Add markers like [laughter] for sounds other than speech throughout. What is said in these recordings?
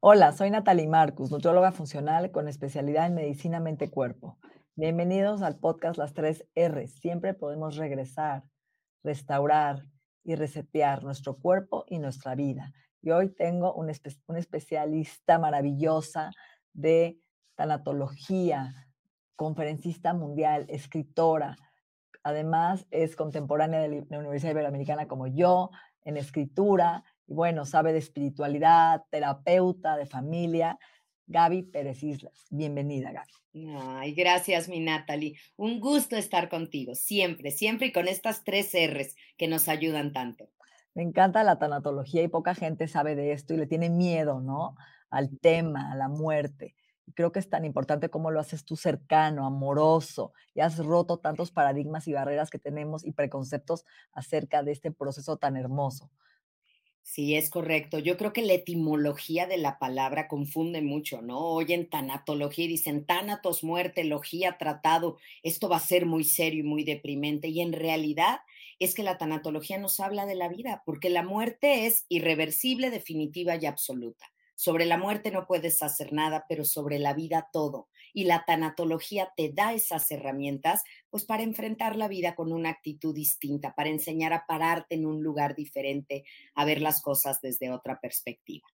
Hola, soy Natalie Marcus, nutrióloga funcional con especialidad en medicina mente-cuerpo. Bienvenidos al podcast Las tres R. Siempre podemos regresar, restaurar y resetear nuestro cuerpo y nuestra vida. Y hoy tengo una, especialista maravillosa de tanatología, conferencista mundial, escritora. Además, es contemporánea de la Universidad Iberoamericana como yo, en escritura, y bueno, sabe de espiritualidad, terapeuta de familia. Gaby Pérez Islas. Bienvenida, Gaby. Ay, gracias, mi Natalie. Un gusto estar contigo, siempre, siempre y con estas tres R's que nos ayudan tanto. Me encanta la tanatología y poca gente sabe de esto y le tiene miedo, ¿no? Al tema, a la muerte. Y creo que es tan importante como lo haces tú cercano, amoroso, y has roto tantos paradigmas y barreras que tenemos y preconceptos acerca de este proceso tan hermoso. Sí, es correcto. Yo creo que la etimología de la palabra confunde mucho, ¿no? Oyen tanatología y dicen tanatos, muerte, logía, tratado. Esto va a ser muy serio y muy deprimente. Y en realidad es que la tanatología nos habla de la vida, porque la muerte es irreversible, definitiva y absoluta. Sobre la muerte no puedes hacer nada, pero sobre la vida todo y la tanatología te da esas herramientas, pues para enfrentar la vida con una actitud distinta, para enseñar a pararte en un lugar diferente, a ver las cosas desde otra perspectiva.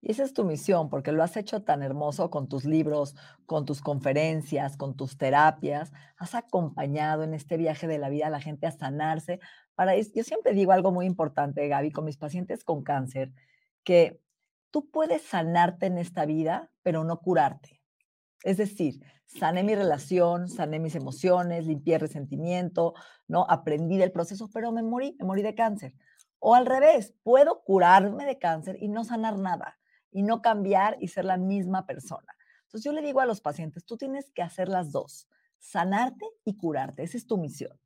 Y esa es tu misión, porque lo has hecho tan hermoso con tus libros, con tus conferencias, con tus terapias. Has acompañado en este viaje de la vida a la gente a sanarse. Para yo siempre digo algo muy importante, Gaby, con mis pacientes con cáncer, que tú puedes sanarte en esta vida, pero no curarte. Es decir, sané mi relación, sané mis emociones, limpié resentimiento, ¿no? Aprendí del proceso, pero me morí, me morí de cáncer. O al revés, puedo curarme de cáncer y no sanar nada, y no cambiar y ser la misma persona. Entonces yo le digo a los pacientes, tú tienes que hacer las dos, sanarte y curarte, esa es tu misión.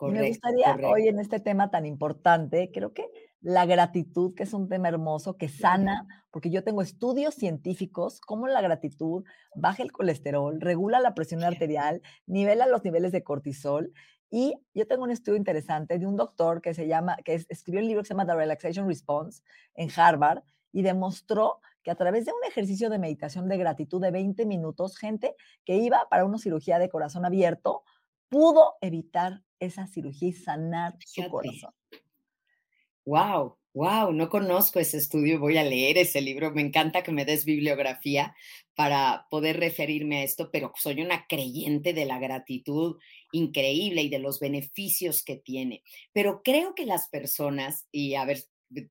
me gustaría hoy en este tema tan importante, creo que la gratitud, que es un tema hermoso, que sana, porque yo tengo estudios científicos como la gratitud baja el colesterol, regula la presión arterial, nivela los niveles de cortisol. Y yo tengo un estudio interesante de un doctor que se llama, que escribió un libro que se llama The Relaxation Response en Harvard y demostró que a través de un ejercicio de meditación de gratitud de 20 minutos, gente que iba para una cirugía de corazón abierto pudo evitar esa cirugía y sanar su corazón. Wow, wow, no conozco ese estudio, voy a leer ese libro, me encanta que me des bibliografía para poder referirme a esto, pero soy una creyente de la gratitud increíble y de los beneficios que tiene. Pero creo que las personas, y a ver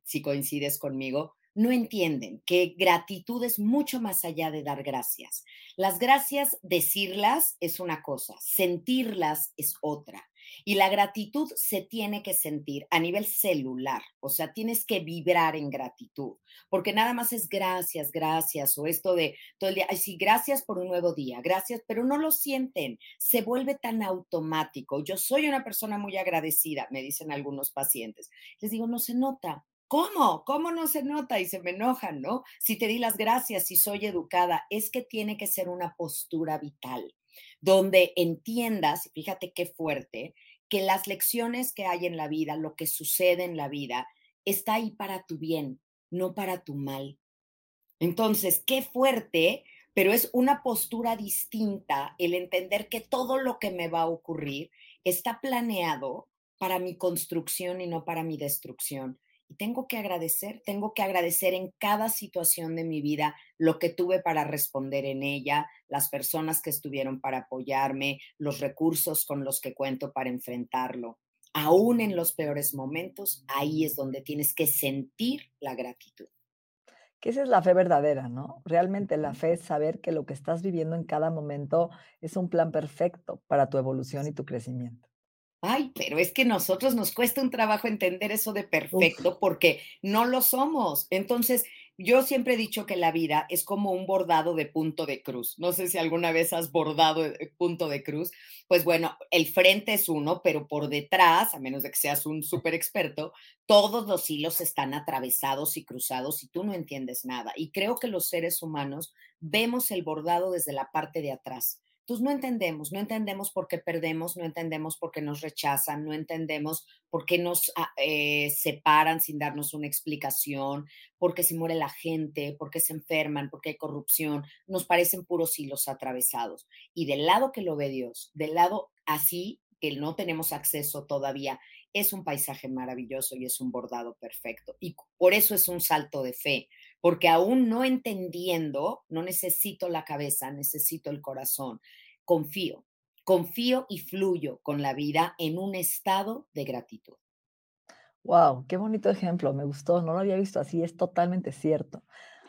si coincides conmigo, no entienden que gratitud es mucho más allá de dar gracias. Las gracias, decirlas es una cosa, sentirlas es otra. Y la gratitud se tiene que sentir a nivel celular, o sea, tienes que vibrar en gratitud, porque nada más es gracias, gracias, o esto de todo el día, ay, sí, gracias por un nuevo día, gracias, pero no lo sienten, se vuelve tan automático. Yo soy una persona muy agradecida, me dicen algunos pacientes. Les digo, no se nota, ¿Cómo? ¿Cómo no se nota? Y se me enojan, ¿no? Si te di las gracias, si soy educada, es que tiene que ser una postura vital donde entiendas, fíjate qué fuerte, que las lecciones que hay en la vida, lo que sucede en la vida, está ahí para tu bien, no para tu mal. Entonces, qué fuerte, pero es una postura distinta el entender que todo lo que me va a ocurrir está planeado para mi construcción y no para mi destrucción. Y tengo que agradecer, tengo que agradecer en cada situación de mi vida lo que tuve para responder en ella, las personas que estuvieron para apoyarme, los recursos con los que cuento para enfrentarlo. Aún en los peores momentos, ahí es donde tienes que sentir la gratitud. Que esa es la fe verdadera, ¿no? Realmente la fe es saber que lo que estás viviendo en cada momento es un plan perfecto para tu evolución y tu crecimiento. Ay, pero es que nosotros nos cuesta un trabajo entender eso de Uf. perfecto porque no lo somos. Entonces, yo siempre he dicho que la vida es como un bordado de punto de cruz. No sé si alguna vez has bordado eh, punto de cruz. Pues bueno, el frente es uno, pero por detrás, a menos de que seas un [laughs] súper experto, todos los hilos están atravesados y cruzados y tú no entiendes nada. Y creo que los seres humanos vemos el bordado desde la parte de atrás. Entonces no entendemos, no entendemos por qué perdemos, no entendemos por qué nos rechazan, no entendemos por qué nos ah, eh, separan sin darnos una explicación, por qué se muere la gente, por qué se enferman, por qué hay corrupción. Nos parecen puros hilos atravesados. Y del lado que lo ve Dios, del lado así, que no tenemos acceso todavía, es un paisaje maravilloso y es un bordado perfecto. Y por eso es un salto de fe, porque aún no entendiendo, no necesito la cabeza, necesito el corazón. Confío, confío y fluyo con la vida en un estado de gratitud. Wow, qué bonito ejemplo, me gustó, no lo había visto así, es totalmente cierto.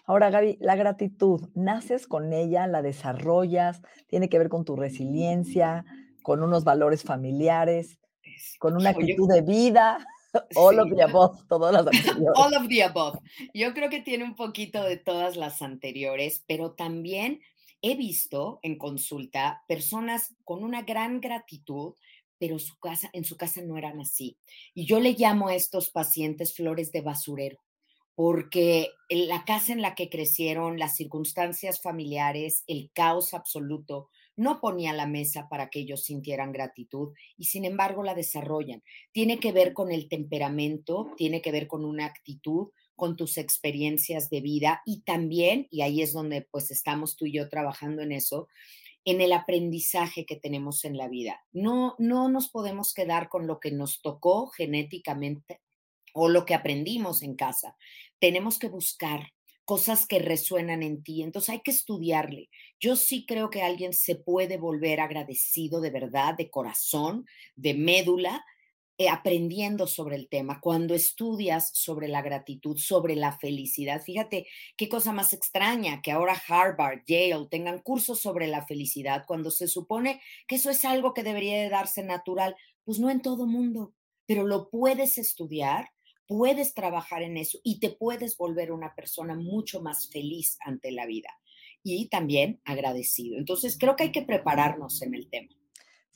Ahora, Gaby, la gratitud, ¿naces con ella, la desarrollas, tiene que ver con tu resiliencia, con unos valores familiares, Es- con una actitud de vida, all of the above, todas las [laughs] anteriores? all of the above. Yo creo que tiene un poquito de todas las anteriores, pero también he visto en consulta personas con una gran gratitud, pero su casa, en su casa no eran así. Y yo le llamo a estos pacientes flores de basurero porque la casa en la que crecieron, las circunstancias familiares, el caos absoluto, no ponía la mesa para que ellos sintieran gratitud y sin embargo la desarrollan. Tiene que ver con el temperamento, tiene que ver con una actitud, con tus experiencias de vida y también, y ahí es donde pues estamos tú y yo trabajando en eso, en el aprendizaje que tenemos en la vida. No, no nos podemos quedar con lo que nos tocó genéticamente o lo que aprendimos en casa. Tenemos que buscar cosas que resuenan en ti. Entonces hay que estudiarle. Yo sí creo que alguien se puede volver agradecido de verdad, de corazón, de médula, aprendiendo sobre el tema. Cuando estudias sobre la gratitud, sobre la felicidad, fíjate qué cosa más extraña que ahora Harvard, Yale tengan cursos sobre la felicidad cuando se supone que eso es algo que debería de darse natural. Pues no en todo mundo, pero lo puedes estudiar puedes trabajar en eso y te puedes volver una persona mucho más feliz ante la vida y también agradecido. Entonces, creo que hay que prepararnos en el tema.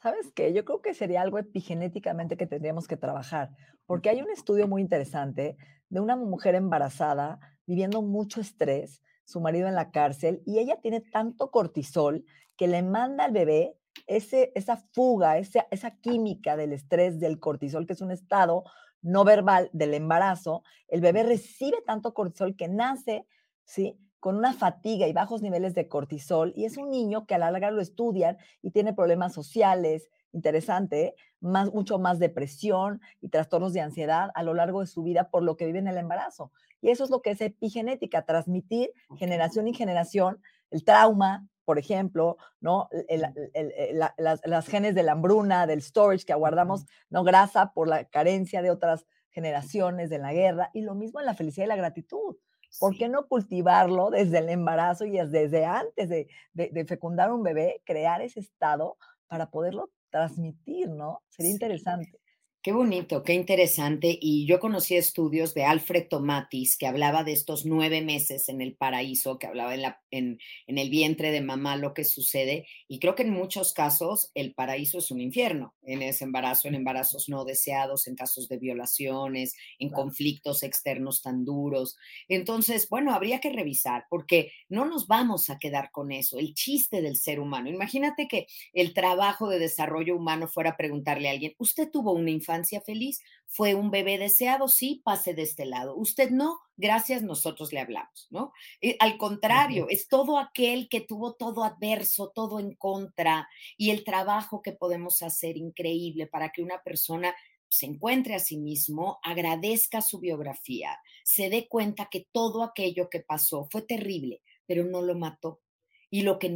¿Sabes qué? Yo creo que sería algo epigenéticamente que tendríamos que trabajar, porque hay un estudio muy interesante de una mujer embarazada viviendo mucho estrés, su marido en la cárcel, y ella tiene tanto cortisol que le manda al bebé ese, esa fuga, esa, esa química del estrés, del cortisol, que es un estado no verbal del embarazo, el bebé recibe tanto cortisol que nace, ¿sí? Con una fatiga y bajos niveles de cortisol, y es un niño que a la larga lo estudian y tiene problemas sociales, interesante, ¿eh? más, mucho más depresión y trastornos de ansiedad a lo largo de su vida por lo que vive en el embarazo. Y eso es lo que es epigenética, transmitir generación y generación el trauma, por ejemplo, ¿no? El, el, el, la, las, las, genes de la hambruna, del storage que aguardamos, ¿no? Grasa por la carencia de otras generaciones de la guerra, y lo mismo en la felicidad y la gratitud. ¿Por qué no cultivarlo desde el embarazo y desde antes de, de, de, fecundar un bebé, crear ese estado para poderlo transmitir, ¿no? Sería sí. interesante. Qué bonito, qué interesante. Y yo conocí estudios de Alfred Tomatis que hablaba de estos nueve meses en el paraíso, que hablaba en, la, en, en, el vientre de mamá lo que sucede. Y creo que en muchos casos el paraíso es un infierno, en ese embarazo, en embarazos no deseados, en casos de violaciones, en claro. conflictos externos tan duros. Entonces, bueno, habría que revisar porque no nos vamos a quedar con eso, el chiste del ser humano. Imagínate que el trabajo de desarrollo humano fuera preguntarle a alguien, ¿usted tuvo una infancia? Feliz? ¿Fue un bebé deseado? Sí, pase de este lado. Usted no, gracias, nosotros le hablamos, ¿no? Eh, al contrario, uh -huh. es todo aquel que tuvo todo adverso, todo en contra y el trabajo que podemos hacer increíble para que una persona se encuentre a sí mismo, agradezca su biografía, se dé cuenta que todo aquello que pasó fue terrible, pero no lo mató. Y lo que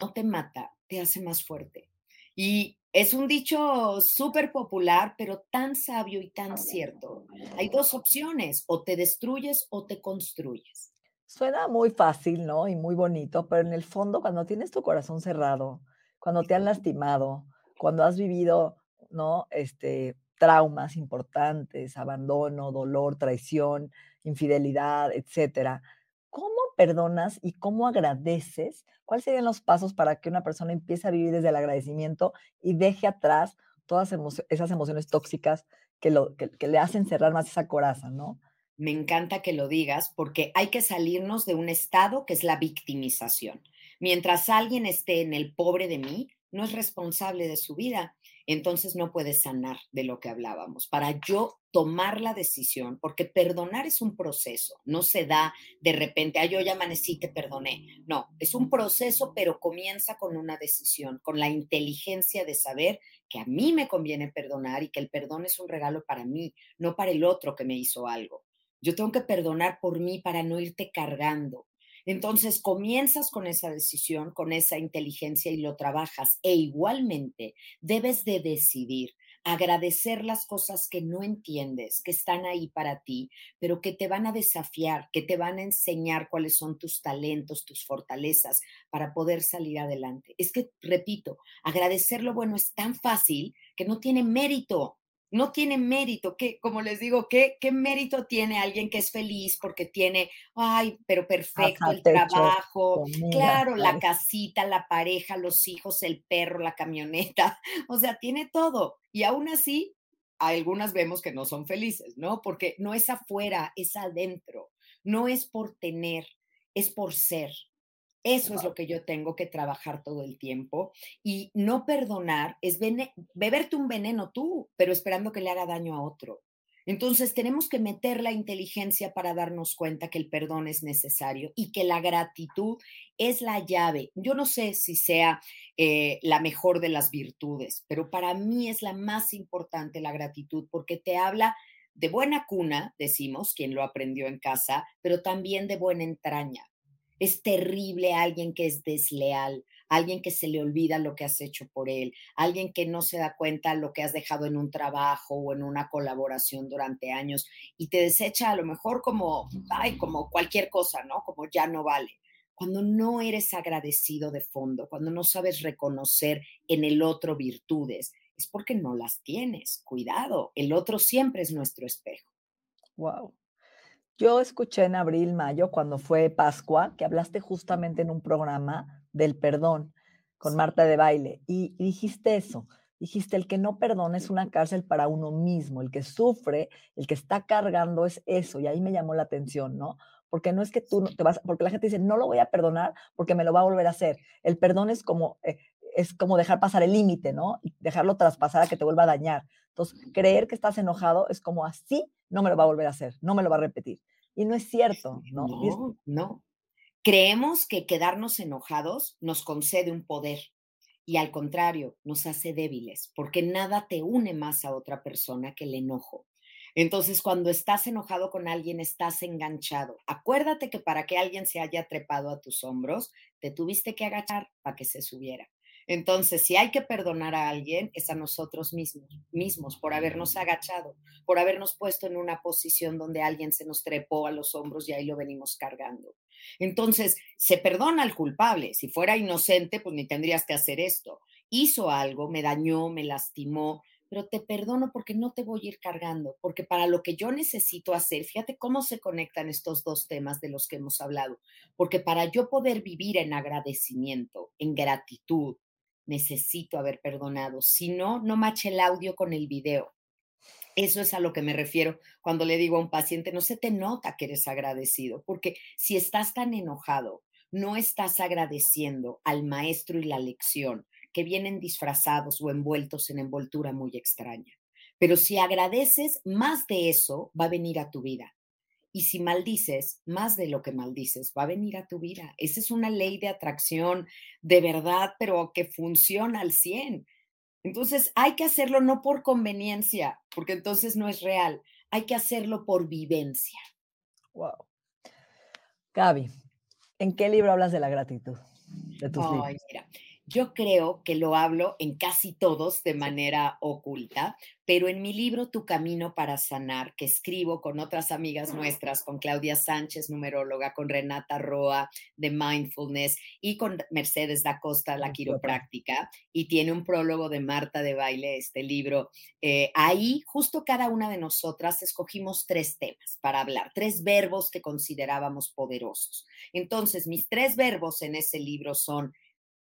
No te mata, te hace más fuerte. Y es un dicho súper popular, pero tan sabio y tan cierto. Hay dos opciones, o te destruyes o te construyes. Suena muy fácil, ¿no? Y muy bonito, pero en el fondo, cuando tienes tu corazón cerrado, cuando te han lastimado, cuando has vivido, ¿no? Este, traumas importantes, abandono, dolor, traición, infidelidad, etcétera. ¿Cómo perdonas y cómo agradeces? ¿Cuáles serían los pasos para que una persona empiece a vivir desde el agradecimiento y deje atrás todas esas emociones tóxicas que, lo, que, que le hacen cerrar más esa coraza, ¿no? Me encanta que lo digas porque hay que salirnos de un estado que es la victimización. Mientras alguien esté en el pobre de mí, no es responsable de su vida, entonces no puede sanar de lo que hablábamos. Para yo tomar la decisión, porque perdonar es un proceso, no se da de repente, ah, yo ya amanecí, te perdoné. No, es un proceso, pero comienza con una decisión, con la inteligencia de saber que a mí me conviene perdonar y que el perdón es un regalo para mí, no para el otro que me hizo algo. Yo tengo que perdonar por mí para no irte cargando. Entonces comienzas con esa decisión, con esa inteligencia y lo trabajas. E igualmente debes de decidir agradecer las cosas que no entiendes, que están ahí para ti, pero que te van a desafiar, que te van a enseñar cuáles son tus talentos, tus fortalezas para poder salir adelante. Es que, repito, agradecer lo bueno es tan fácil que no tiene mérito no tiene mérito. ¿Qué, como les digo, ¿qué, ¿qué mérito tiene alguien que es feliz porque tiene, ay, pero perfecto, el trabajo, claro, la casita, la pareja, los hijos, el perro, la camioneta, [laughs] o sea, tiene todo. Y aún así, algunas vemos que no son felices, ¿no? Porque no es afuera, es adentro. No es por tener, es por ser. Eso es lo que yo tengo que trabajar todo el tiempo. Y no perdonar es beberte un veneno tú, pero esperando que le haga daño a otro. Entonces tenemos que meter la inteligencia para darnos cuenta que el perdón es necesario y que la gratitud es la llave. Yo no sé si sea eh, la mejor de las virtudes, pero para mí es la más importante la gratitud porque te habla de buena cuna, decimos, quien lo aprendió en casa, pero también de buena entraña. Es terrible alguien que es desleal, alguien que se le olvida lo que has hecho por él, alguien que no se da cuenta lo que has dejado en un trabajo o en una colaboración durante años y te desecha a lo mejor como, ay, como cualquier cosa, ¿no? Como ya no vale. Cuando no eres agradecido de fondo, cuando no sabes reconocer en el otro virtudes, es porque no las tienes. Cuidado, el otro siempre es nuestro espejo. Wow. Yo escuché en abril, mayo, cuando fue Pascua, que hablaste justamente en un programa del perdón con Marta de Baile y, dijiste eso. Dijiste, el que no perdona es una cárcel para uno mismo, el que sufre, el que está cargando es eso. Y ahí me llamó la atención, ¿no? Porque no es que tú te vas, porque la gente dice, no lo voy a perdonar porque me lo va a volver a hacer. El perdón es como, eh, es como dejar pasar el límite, ¿no? Y dejarlo traspasar a que te vuelva a dañar. Entonces, creer que estás enojado es como así, no me lo va a volver a hacer, no me lo va a repetir. Y no es cierto, ¿no? No, no. Creemos que quedarnos enojados nos concede un poder y al contrario, nos hace débiles, porque nada te une más a otra persona que el enojo. Entonces, cuando estás enojado con alguien, estás enganchado. Acuérdate que para que alguien se haya trepado a tus hombros, te tuviste que agachar para que se subiera. Entonces, si hay que perdonar a alguien, es a nosotros mismos, mismos por habernos agachado, por habernos puesto en una posición donde alguien se nos trepó a los hombros y ahí lo venimos cargando. Entonces, se perdona al culpable. Si fuera inocente, pues ni tendrías que hacer esto. hizo algo, me dañó, me lastimó, pero te perdono porque no te voy a ir cargando, porque para lo que yo necesito hacer, fíjate cómo se conectan estos dos temas de los que hemos hablado, porque para yo poder vivir en agradecimiento, en gratitud, necesito haber perdonado, si no, no mache el audio con el video. Eso es a lo que me refiero cuando le digo a un paciente, no se te nota que eres agradecido, porque si estás tan enojado, no estás agradeciendo al maestro y la lección, que vienen disfrazados o envueltos en envoltura muy extraña. Pero si agradeces, más de eso va a venir a tu vida. Y si maldices, más de lo que maldices va a venir a tu vida. Esa es una ley de atracción de verdad, pero que funciona al 100. Entonces hay que hacerlo no por conveniencia, porque entonces no es real. Hay que hacerlo por vivencia. Wow. Gaby, ¿en qué libro hablas de la gratitud? De tus Ay, mira, yo creo que lo hablo en casi todos de manera oculta, pero en mi libro Tu Camino para Sanar, que escribo con otras amigas nuestras, con Claudia Sánchez, numeróloga, con Renata Roa de Mindfulness y con Mercedes da Costa, la quiropráctica, y tiene un prólogo de Marta de Baile, este libro. Eh, ahí, justo cada una de nosotras escogimos tres temas para hablar, tres verbos que considerábamos poderosos. Entonces, mis tres verbos en ese libro son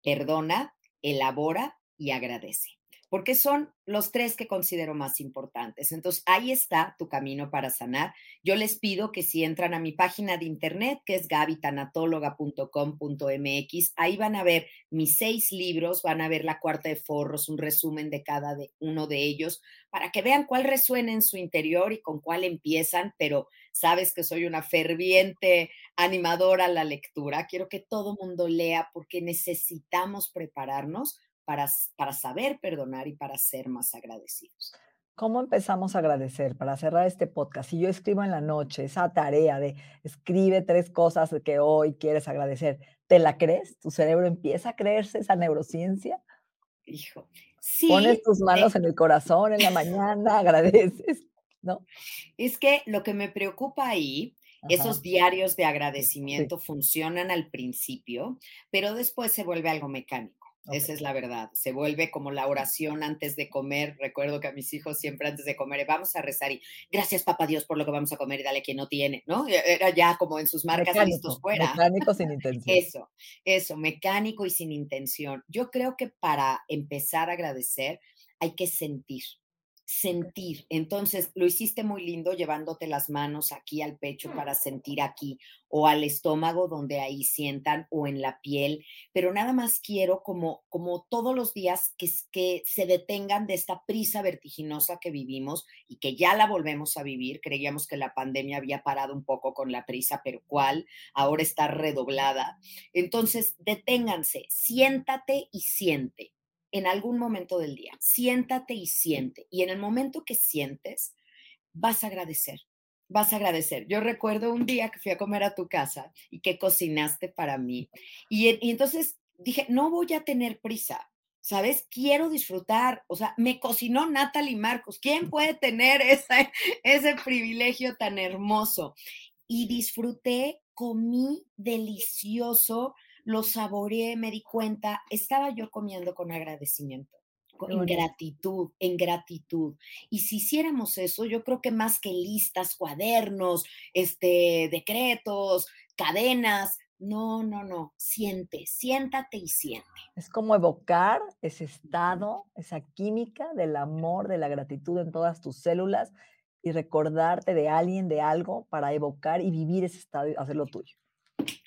perdona, elabora y agradece porque son los tres que considero más importantes. Entonces, ahí está tu camino para sanar. Yo les pido que si entran a mi página de internet, que es gabitanatóloga.com.mx, ahí van a ver mis seis libros, van a ver la cuarta de forros, un resumen de cada uno de ellos, para que vean cuál resuena en su interior y con cuál empiezan, pero sabes que soy una ferviente animadora a la lectura. Quiero que todo mundo lea porque necesitamos prepararnos para, para saber perdonar y para ser más agradecidos. ¿Cómo empezamos a agradecer para cerrar este podcast? Si yo escribo en la noche esa tarea de escribe tres cosas que hoy quieres agradecer, ¿te la crees? ¿Tu cerebro empieza a creerse esa neurociencia? Hijo, sí. Pones tus manos en el corazón en la mañana, [laughs] agradeces, ¿no? Es que lo que me preocupa ahí esos diarios de agradecimiento funcionan al principio, pero después se vuelve algo mecánico. Esa es la verdad. Se vuelve como la oración antes de comer. Recuerdo que a mis hijos siempre antes de comer, vamos a rezar y gracias papá Dios por lo que vamos a comer y dale quien no tiene, ¿no? E, era ya como en sus marcas listos fuera. Mecánico sin [laughs] intención. Eso, eso, mecánico y sin intención. Yo creo que para empezar a agradecer hay que sentir sentir. Entonces, lo hiciste muy lindo llevándote las manos aquí al pecho para sentir aquí o al estómago donde ahí sientan o en la piel, pero nada más quiero como como todos los días que, que se detengan de esta prisa vertiginosa que vivimos y que ya la volvemos a vivir. Creíamos que la pandemia había parado un poco con la prisa, pero ¿cuál? Ahora está redoblada. Entonces, deténganse, siéntate y siente en algún momento del día. Siéntate y siente. Y en el momento que sientes, vas a agradecer. Vas a agradecer. Yo recuerdo un día que fui a comer a tu casa y que cocinaste para mí. Y, entonces dije, no voy a tener prisa. ¿Sabes? Quiero disfrutar. O sea, me cocinó Natalie Marcos. ¿Quién puede tener ese, ese privilegio tan hermoso? Y disfruté, comí delicioso, lo saboreé, me di cuenta, estaba yo comiendo con agradecimiento, en gratitud, en gratitud. Y si hiciéramos eso, yo creo que más que listas, cuadernos, este, decretos, cadenas, no, no, no, siente, siéntate y siente. Es como evocar ese estado, esa química del amor, de la gratitud en todas tus células y recordarte de alguien, de algo, para evocar y vivir ese estado y hacerlo tuyo.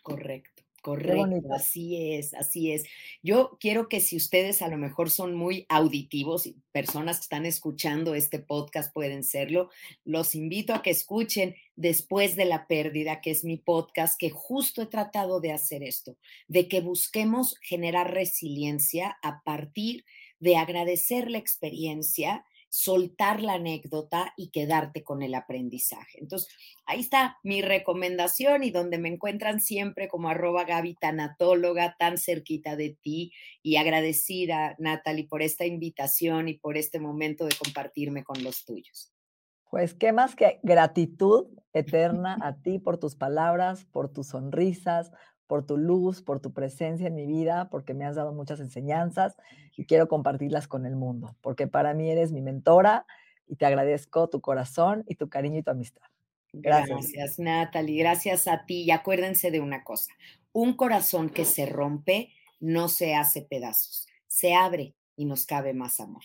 Correcto. Correcto, así es, así es. Yo quiero que si ustedes a lo mejor son muy auditivos y personas que están escuchando este podcast pueden serlo, los invito a que escuchen después de la pérdida, que es mi podcast, que justo he tratado de hacer esto, de que busquemos generar resiliencia a partir de agradecer la experiencia soltar la anécdota y quedarte con el aprendizaje. Entonces, ahí está mi recomendación y donde me encuentran siempre como arroba Gaby Tanatóloga, tan cerquita de ti y agradecida, Natalie, por esta invitación y por este momento de compartirme con los tuyos. Pues qué más que gratitud [laughs] eterna a ti por tus palabras, por tus sonrisas, por tu luz, por tu presencia en mi vida, porque me has dado muchas enseñanzas y quiero compartirlas con el mundo, porque para mí eres mi mentora y te agradezco tu corazón y tu cariño y tu amistad. Gracias. Gracias, Natalie. Gracias a ti. Y acuérdense de una cosa, un corazón que se rompe no se hace pedazos, se abre y nos cabe más amor.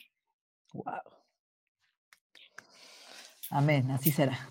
Wow. Amén, así será.